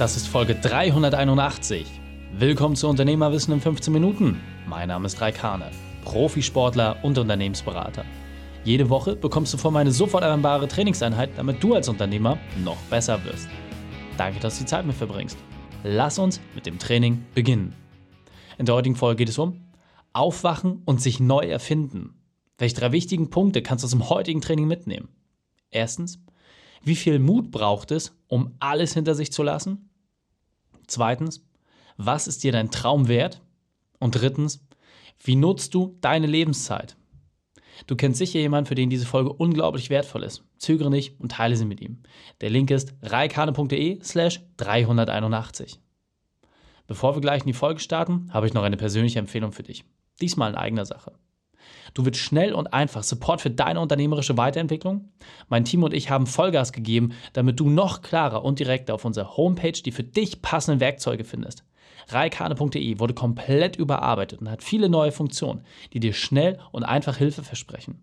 Das ist Folge 381. Willkommen zu Unternehmerwissen in 15 Minuten. Mein Name ist Raikane, Profisportler und Unternehmensberater. Jede Woche bekommst du von mir eine sofort anwendbare Trainingseinheit, damit du als Unternehmer noch besser wirst. Danke, dass du die Zeit mit verbringst. Lass uns mit dem Training beginnen. In der heutigen Folge geht es um Aufwachen und sich neu erfinden. Welche drei wichtigen Punkte kannst du aus dem heutigen Training mitnehmen? Erstens, wie viel Mut braucht es, um alles hinter sich zu lassen? Zweitens, was ist dir dein Traum wert? Und drittens, wie nutzt du deine Lebenszeit? Du kennst sicher jemanden, für den diese Folge unglaublich wertvoll ist. Zögere nicht und teile sie mit ihm. Der Link ist reikane.de slash 381. Bevor wir gleich in die Folge starten, habe ich noch eine persönliche Empfehlung für dich. Diesmal in eigener Sache. Du willst schnell und einfach Support für deine unternehmerische Weiterentwicklung? Mein Team und ich haben Vollgas gegeben, damit du noch klarer und direkter auf unserer Homepage die für dich passenden Werkzeuge findest. Reikane.de wurde komplett überarbeitet und hat viele neue Funktionen, die dir schnell und einfach Hilfe versprechen.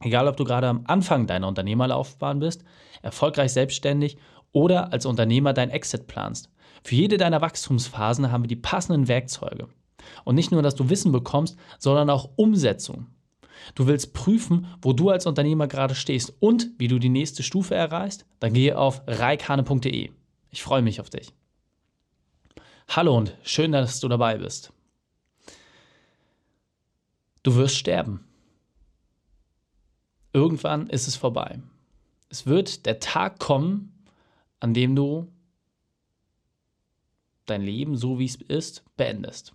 Egal, ob du gerade am Anfang deiner Unternehmerlaufbahn bist, erfolgreich selbstständig oder als Unternehmer dein Exit planst. Für jede deiner Wachstumsphasen haben wir die passenden Werkzeuge. Und nicht nur, dass du Wissen bekommst, sondern auch Umsetzung. Du willst prüfen, wo du als Unternehmer gerade stehst und wie du die nächste Stufe erreichst? Dann gehe auf reikane.de. Ich freue mich auf dich. Hallo und schön, dass du dabei bist. Du wirst sterben. Irgendwann ist es vorbei. Es wird der Tag kommen, an dem du dein Leben, so wie es ist, beendest.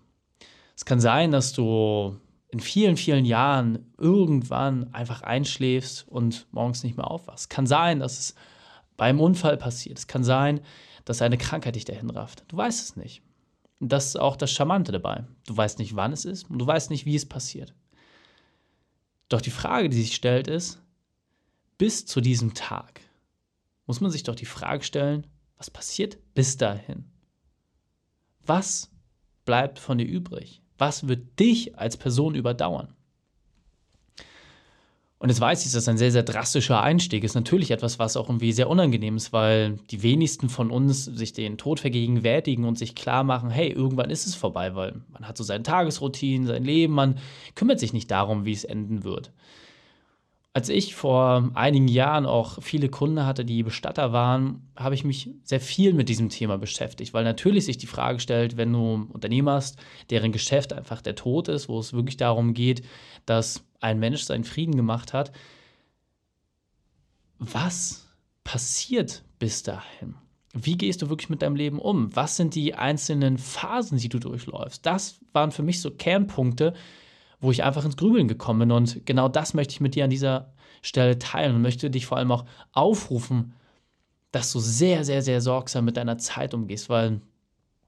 Es kann sein, dass du in vielen, vielen Jahren irgendwann einfach einschläfst und morgens nicht mehr aufwachst. Kann sein, dass es beim Unfall passiert. Es kann sein, dass eine Krankheit dich dahin rafft. Du weißt es nicht. Und das ist auch das Charmante dabei. Du weißt nicht, wann es ist und du weißt nicht, wie es passiert. Doch die Frage, die sich stellt, ist, bis zu diesem Tag muss man sich doch die Frage stellen, was passiert bis dahin? Was bleibt von dir übrig? Was wird dich als Person überdauern? Und jetzt weiß ich, dass das ein sehr, sehr drastischer Einstieg ist. Natürlich etwas, was auch irgendwie sehr unangenehm ist, weil die wenigsten von uns sich den Tod vergegenwärtigen und sich klar machen, hey, irgendwann ist es vorbei, weil man hat so seine Tagesroutinen, sein Leben, man kümmert sich nicht darum, wie es enden wird als ich vor einigen Jahren auch viele Kunden hatte, die Bestatter waren, habe ich mich sehr viel mit diesem Thema beschäftigt, weil natürlich sich die Frage stellt, wenn du Unternehmer hast, deren Geschäft einfach der Tod ist, wo es wirklich darum geht, dass ein Mensch seinen Frieden gemacht hat, was passiert bis dahin? Wie gehst du wirklich mit deinem Leben um? Was sind die einzelnen Phasen, die du durchläufst? Das waren für mich so Kernpunkte, wo ich einfach ins Grübeln gekommen bin. Und genau das möchte ich mit dir an dieser Stelle teilen und möchte dich vor allem auch aufrufen, dass du sehr, sehr, sehr sorgsam mit deiner Zeit umgehst, weil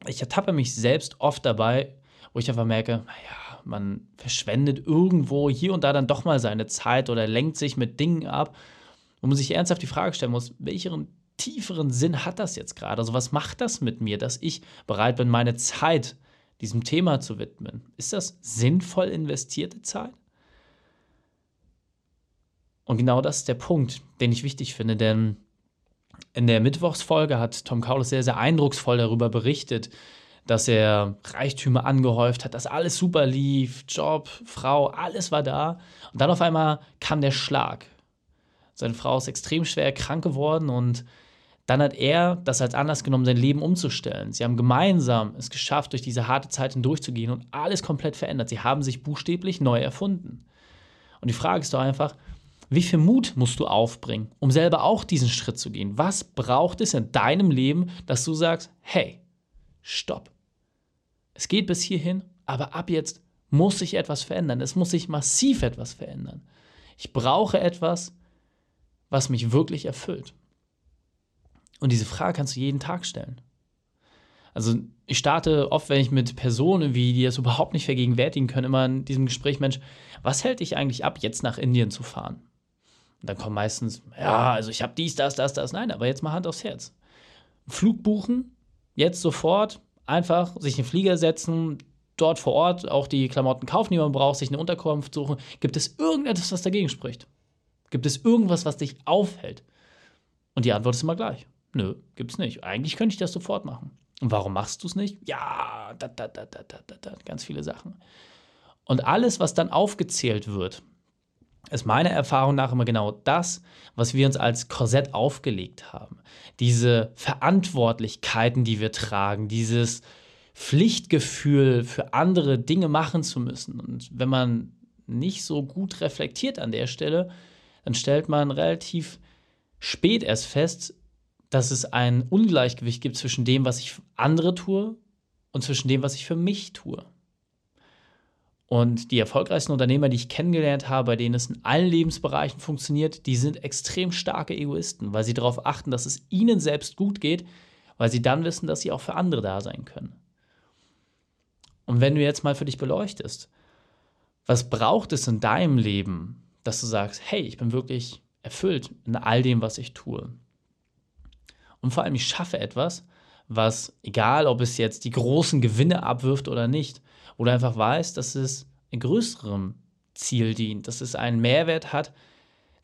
ich ertappe mich selbst oft dabei, wo ich einfach merke, naja, man verschwendet irgendwo hier und da dann doch mal seine Zeit oder lenkt sich mit Dingen ab, wo man sich ernsthaft die Frage stellen muss, welchen tieferen Sinn hat das jetzt gerade? Also was macht das mit mir, dass ich bereit bin, meine Zeit diesem Thema zu widmen. Ist das sinnvoll investierte Zeit? Und genau das ist der Punkt, den ich wichtig finde, denn in der Mittwochsfolge hat Tom Kaulis sehr, sehr eindrucksvoll darüber berichtet, dass er Reichtümer angehäuft hat, dass alles super lief, Job, Frau, alles war da. Und dann auf einmal kam der Schlag. Seine Frau ist extrem schwer krank geworden und dann hat er das als Anlass genommen, sein Leben umzustellen. Sie haben gemeinsam es geschafft, durch diese harte Zeit hindurchzugehen und alles komplett verändert. Sie haben sich buchstäblich neu erfunden. Und die Frage ist doch einfach, wie viel Mut musst du aufbringen, um selber auch diesen Schritt zu gehen? Was braucht es in deinem Leben, dass du sagst, hey, stopp. Es geht bis hierhin, aber ab jetzt muss sich etwas verändern. Es muss sich massiv etwas verändern. Ich brauche etwas, was mich wirklich erfüllt. Und diese Frage kannst du jeden Tag stellen. Also ich starte oft, wenn ich mit Personen, wie die das überhaupt nicht vergegenwärtigen können, immer in diesem Gespräch, Mensch, was hält dich eigentlich ab, jetzt nach Indien zu fahren? Und dann kommt meistens, ja, also ich habe dies, das, das, das. Nein, aber jetzt mal Hand aufs Herz. Flug buchen, jetzt sofort, einfach sich in den Flieger setzen, dort vor Ort auch die Klamotten kaufen, die man braucht, sich eine Unterkunft suchen. Gibt es irgendetwas, was dagegen spricht? Gibt es irgendwas, was dich aufhält? Und die Antwort ist immer gleich. Nö, gibt's nicht. Eigentlich könnte ich das sofort machen. Und warum machst du es nicht? Ja, da, da, da, da, da, da, ganz viele Sachen. Und alles, was dann aufgezählt wird, ist meiner Erfahrung nach immer genau das, was wir uns als Korsett aufgelegt haben. Diese Verantwortlichkeiten, die wir tragen, dieses Pflichtgefühl für andere Dinge machen zu müssen. Und wenn man nicht so gut reflektiert an der Stelle, dann stellt man relativ spät erst fest, dass es ein Ungleichgewicht gibt zwischen dem, was ich für andere tue und zwischen dem, was ich für mich tue. Und die erfolgreichsten Unternehmer, die ich kennengelernt habe, bei denen es in allen Lebensbereichen funktioniert, die sind extrem starke Egoisten, weil sie darauf achten, dass es ihnen selbst gut geht, weil sie dann wissen, dass sie auch für andere da sein können. Und wenn du jetzt mal für dich beleuchtest, was braucht es in deinem Leben, dass du sagst, hey, ich bin wirklich erfüllt in all dem, was ich tue. Und vor allem, ich schaffe etwas, was, egal ob es jetzt die großen Gewinne abwirft oder nicht, du einfach weißt, dass es einem größeren Ziel dient, dass es einen Mehrwert hat,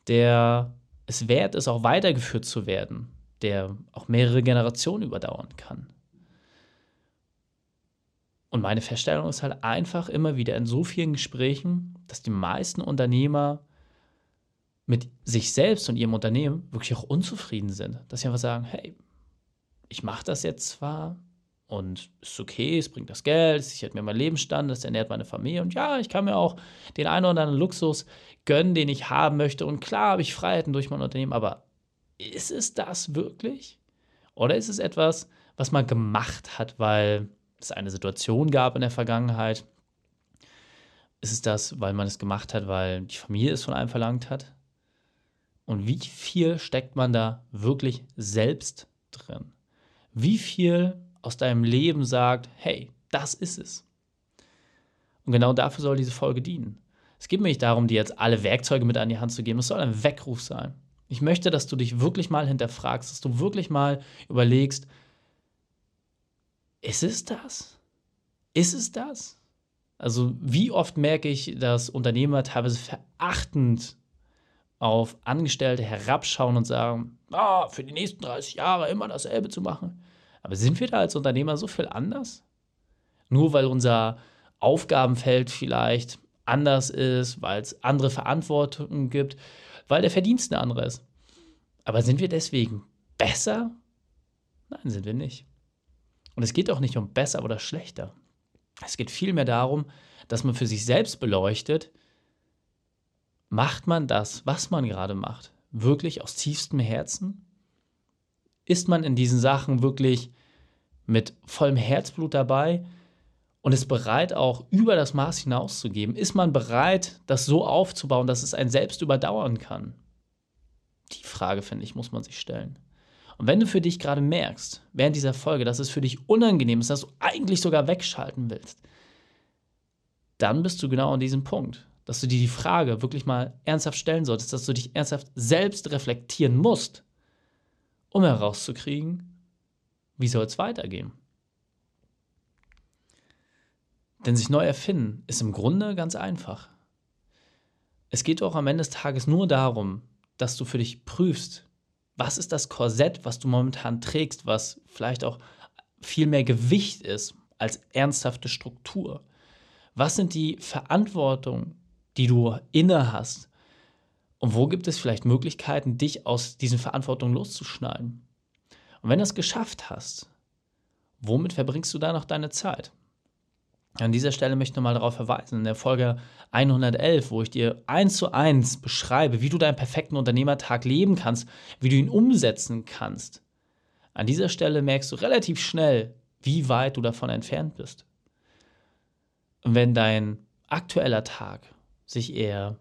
der es wert ist, auch weitergeführt zu werden, der auch mehrere Generationen überdauern kann. Und meine Feststellung ist halt einfach immer wieder in so vielen Gesprächen, dass die meisten Unternehmer mit sich selbst und ihrem Unternehmen wirklich auch unzufrieden sind. Dass sie einfach sagen, hey, ich mache das jetzt zwar, und ist okay, es bringt das Geld, es sichert mir meinen Lebensstand, es ernährt meine Familie und ja, ich kann mir auch den einen oder anderen Luxus gönnen, den ich haben möchte und klar habe ich Freiheiten durch mein Unternehmen, aber ist es das wirklich? Oder ist es etwas, was man gemacht hat, weil es eine Situation gab in der Vergangenheit? Ist es das, weil man es gemacht hat, weil die Familie es von einem verlangt hat? Und wie viel steckt man da wirklich selbst drin? Wie viel aus deinem Leben sagt, hey, das ist es. Und genau dafür soll diese Folge dienen. Es geht mir nicht darum, dir jetzt alle Werkzeuge mit an die Hand zu geben. Es soll ein Weckruf sein. Ich möchte, dass du dich wirklich mal hinterfragst, dass du wirklich mal überlegst, ist es das? Ist es das? Also wie oft merke ich, dass Unternehmer teilweise verachtend auf Angestellte herabschauen und sagen, ah, für die nächsten 30 Jahre immer dasselbe zu machen. Aber sind wir da als Unternehmer so viel anders? Nur weil unser Aufgabenfeld vielleicht anders ist, weil es andere Verantwortungen gibt, weil der Verdienst eine andere ist. Aber sind wir deswegen besser? Nein, sind wir nicht. Und es geht auch nicht um besser oder schlechter. Es geht vielmehr darum, dass man für sich selbst beleuchtet, macht man das, was man gerade macht, wirklich aus tiefstem Herzen? Ist man in diesen Sachen wirklich mit vollem Herzblut dabei und ist bereit, auch über das Maß hinauszugeben? Ist man bereit, das so aufzubauen, dass es einen selbst überdauern kann? Die Frage, finde ich, muss man sich stellen. Und wenn du für dich gerade merkst, während dieser Folge, dass es für dich unangenehm ist, dass du eigentlich sogar wegschalten willst, dann bist du genau an diesem Punkt, dass du dir die Frage wirklich mal ernsthaft stellen solltest, dass du dich ernsthaft selbst reflektieren musst, um herauszukriegen, wie soll es weitergehen? Denn sich neu erfinden ist im Grunde ganz einfach. Es geht auch am Ende des Tages nur darum, dass du für dich prüfst, was ist das Korsett, was du momentan trägst, was vielleicht auch viel mehr Gewicht ist als ernsthafte Struktur. Was sind die Verantwortungen, die du inne hast? Und wo gibt es vielleicht Möglichkeiten, dich aus diesen Verantwortungen loszuschneiden? Und wenn du es geschafft hast, womit verbringst du da noch deine Zeit? An dieser Stelle möchte ich nochmal darauf verweisen, in der Folge 111, wo ich dir eins zu eins beschreibe, wie du deinen perfekten Unternehmertag leben kannst, wie du ihn umsetzen kannst. An dieser Stelle merkst du relativ schnell, wie weit du davon entfernt bist. Und wenn dein aktueller Tag sich eher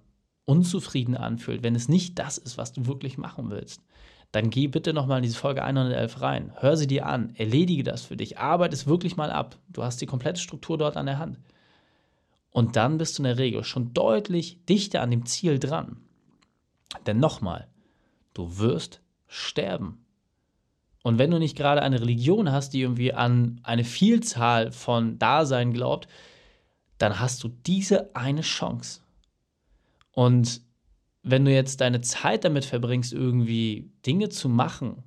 unzufrieden anfühlt, wenn es nicht das ist, was du wirklich machen willst, dann geh bitte nochmal in diese Folge 111 rein. Hör sie dir an, erledige das für dich, arbeite es wirklich mal ab. Du hast die komplette Struktur dort an der Hand. Und dann bist du in der Regel schon deutlich dichter an dem Ziel dran. Denn nochmal, du wirst sterben. Und wenn du nicht gerade eine Religion hast, die irgendwie an eine Vielzahl von Dasein glaubt, dann hast du diese eine Chance. Und wenn du jetzt deine Zeit damit verbringst, irgendwie Dinge zu machen,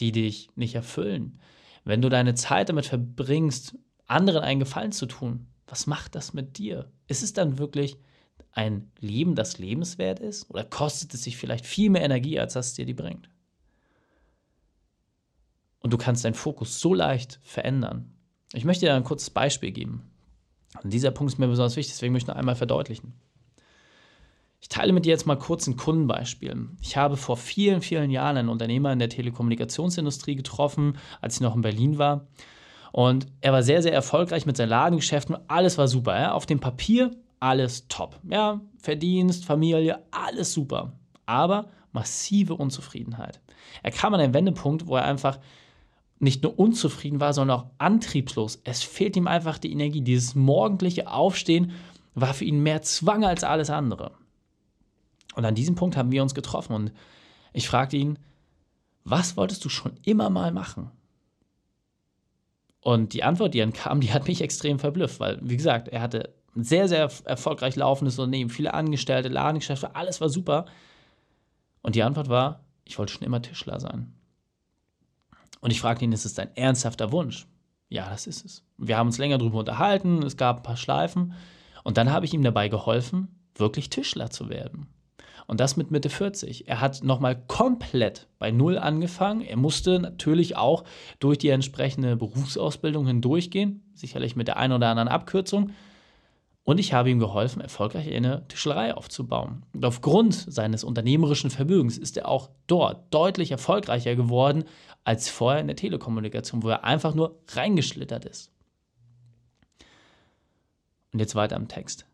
die dich nicht erfüllen, wenn du deine Zeit damit verbringst, anderen einen Gefallen zu tun, was macht das mit dir? Ist es dann wirklich ein Leben, das lebenswert ist? Oder kostet es sich vielleicht viel mehr Energie, als das dir die bringt? Und du kannst deinen Fokus so leicht verändern. Ich möchte dir ein kurzes Beispiel geben. Und dieser Punkt ist mir besonders wichtig, deswegen möchte ich noch einmal verdeutlichen. Ich teile mit dir jetzt mal kurz ein Kundenbeispiel. Ich habe vor vielen, vielen Jahren einen Unternehmer in der Telekommunikationsindustrie getroffen, als ich noch in Berlin war. Und er war sehr, sehr erfolgreich mit seinen Ladengeschäften. Alles war super. Ja? Auf dem Papier alles top. Ja, Verdienst, Familie, alles super. Aber massive Unzufriedenheit. Er kam an einen Wendepunkt, wo er einfach nicht nur unzufrieden war, sondern auch antriebslos. Es fehlt ihm einfach die Energie. Dieses morgendliche Aufstehen war für ihn mehr Zwang als alles andere. Und an diesem Punkt haben wir uns getroffen und ich fragte ihn, was wolltest du schon immer mal machen? Und die Antwort, die dann kam, die hat mich extrem verblüfft, weil, wie gesagt, er hatte ein sehr, sehr erfolgreich laufendes Unternehmen, viele Angestellte, Ladengeschäfte, alles war super. Und die Antwort war, ich wollte schon immer Tischler sein. Und ich fragte ihn, ist es dein ernsthafter Wunsch? Ja, das ist es. Wir haben uns länger darüber unterhalten, es gab ein paar Schleifen und dann habe ich ihm dabei geholfen, wirklich Tischler zu werden. Und das mit Mitte 40. Er hat nochmal komplett bei Null angefangen. Er musste natürlich auch durch die entsprechende Berufsausbildung hindurchgehen, sicherlich mit der einen oder anderen Abkürzung. Und ich habe ihm geholfen, erfolgreich eine Tischlerei aufzubauen. Und aufgrund seines unternehmerischen Vermögens ist er auch dort deutlich erfolgreicher geworden als vorher in der Telekommunikation, wo er einfach nur reingeschlittert ist. Und jetzt weiter im Text.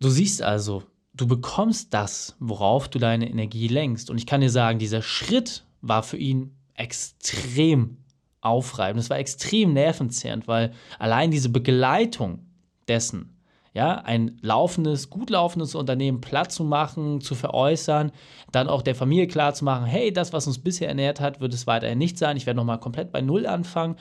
Du siehst also, du bekommst das, worauf du deine Energie lenkst. Und ich kann dir sagen, dieser Schritt war für ihn extrem aufreibend. Es war extrem nervenzehrend, weil allein diese Begleitung dessen, ja, ein laufendes, gut laufendes Unternehmen platt zu machen, zu veräußern, dann auch der Familie klar zu machen, hey, das, was uns bisher ernährt hat, wird es weiterhin nicht sein. Ich werde nochmal komplett bei Null anfangen.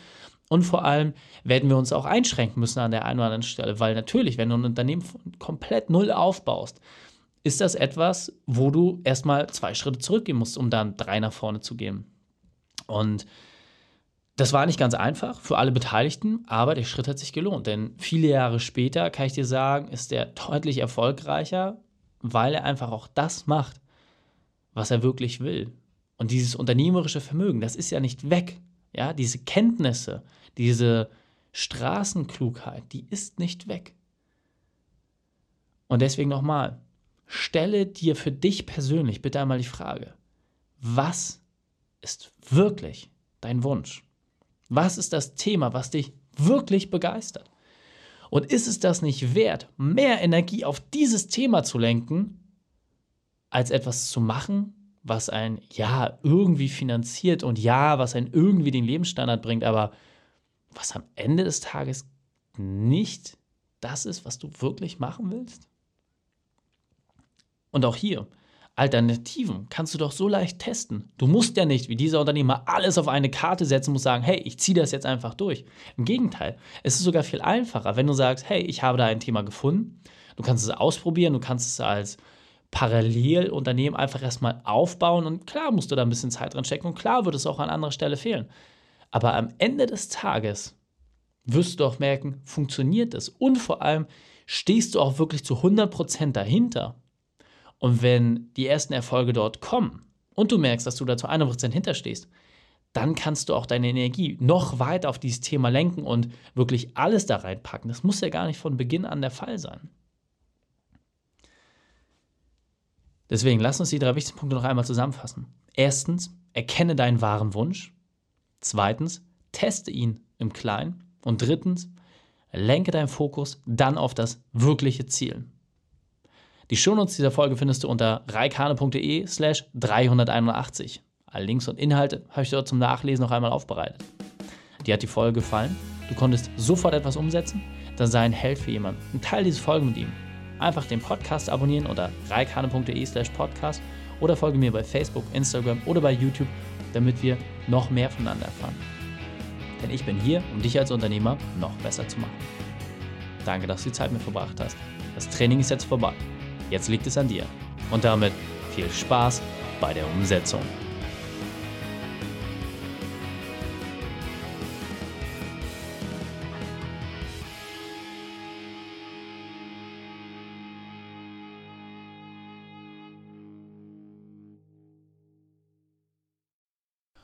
Und vor allem werden wir uns auch einschränken müssen an der einen oder anderen Stelle, weil natürlich, wenn du ein Unternehmen komplett null aufbaust, ist das etwas, wo du erstmal zwei Schritte zurückgehen musst, um dann drei nach vorne zu gehen. Und das war nicht ganz einfach für alle Beteiligten, aber der Schritt hat sich gelohnt. Denn viele Jahre später, kann ich dir sagen, ist er deutlich erfolgreicher, weil er einfach auch das macht, was er wirklich will. Und dieses unternehmerische Vermögen, das ist ja nicht weg. Ja, diese Kenntnisse, diese Straßenklugheit, die ist nicht weg. Und deswegen nochmal, stelle dir für dich persönlich bitte einmal die Frage, was ist wirklich dein Wunsch? Was ist das Thema, was dich wirklich begeistert? Und ist es das nicht wert, mehr Energie auf dieses Thema zu lenken, als etwas zu machen, was ein Ja irgendwie finanziert und Ja, was ein irgendwie den Lebensstandard bringt, aber was am Ende des Tages nicht das ist, was du wirklich machen willst? Und auch hier, Alternativen kannst du doch so leicht testen. Du musst ja nicht, wie dieser Unternehmer, alles auf eine Karte setzen und sagen, hey, ich ziehe das jetzt einfach durch. Im Gegenteil, es ist sogar viel einfacher, wenn du sagst, hey, ich habe da ein Thema gefunden, du kannst es ausprobieren, du kannst es als Parallelunternehmen einfach erstmal aufbauen und klar musst du da ein bisschen Zeit dran stecken und klar wird es auch an anderer Stelle fehlen. Aber am Ende des Tages wirst du auch merken, funktioniert es und vor allem stehst du auch wirklich zu 100% dahinter. Und wenn die ersten Erfolge dort kommen und du merkst, dass du da zu 100% hinterstehst, dann kannst du auch deine Energie noch weiter auf dieses Thema lenken und wirklich alles da reinpacken. Das muss ja gar nicht von Beginn an der Fall sein. Deswegen lass uns die drei wichtigsten Punkte noch einmal zusammenfassen. Erstens, erkenne deinen wahren Wunsch. Zweitens, teste ihn im Kleinen. Und drittens, lenke deinen Fokus dann auf das wirkliche Ziel. Die Shownotes dieser Folge findest du unter reikane.de slash 381. Alle Links und Inhalte habe ich dort zum Nachlesen noch einmal aufbereitet. Dir hat die Folge gefallen? Du konntest sofort etwas umsetzen? Dann sei ein Held für jemanden und teile diese Folge mit ihm. Einfach den Podcast abonnieren unter reikane.de slash podcast oder folge mir bei Facebook, Instagram oder bei YouTube, damit wir noch mehr voneinander erfahren. Denn ich bin hier, um dich als Unternehmer noch besser zu machen. Danke, dass du die Zeit mit verbracht hast. Das Training ist jetzt vorbei. Jetzt liegt es an dir. Und damit viel Spaß bei der Umsetzung.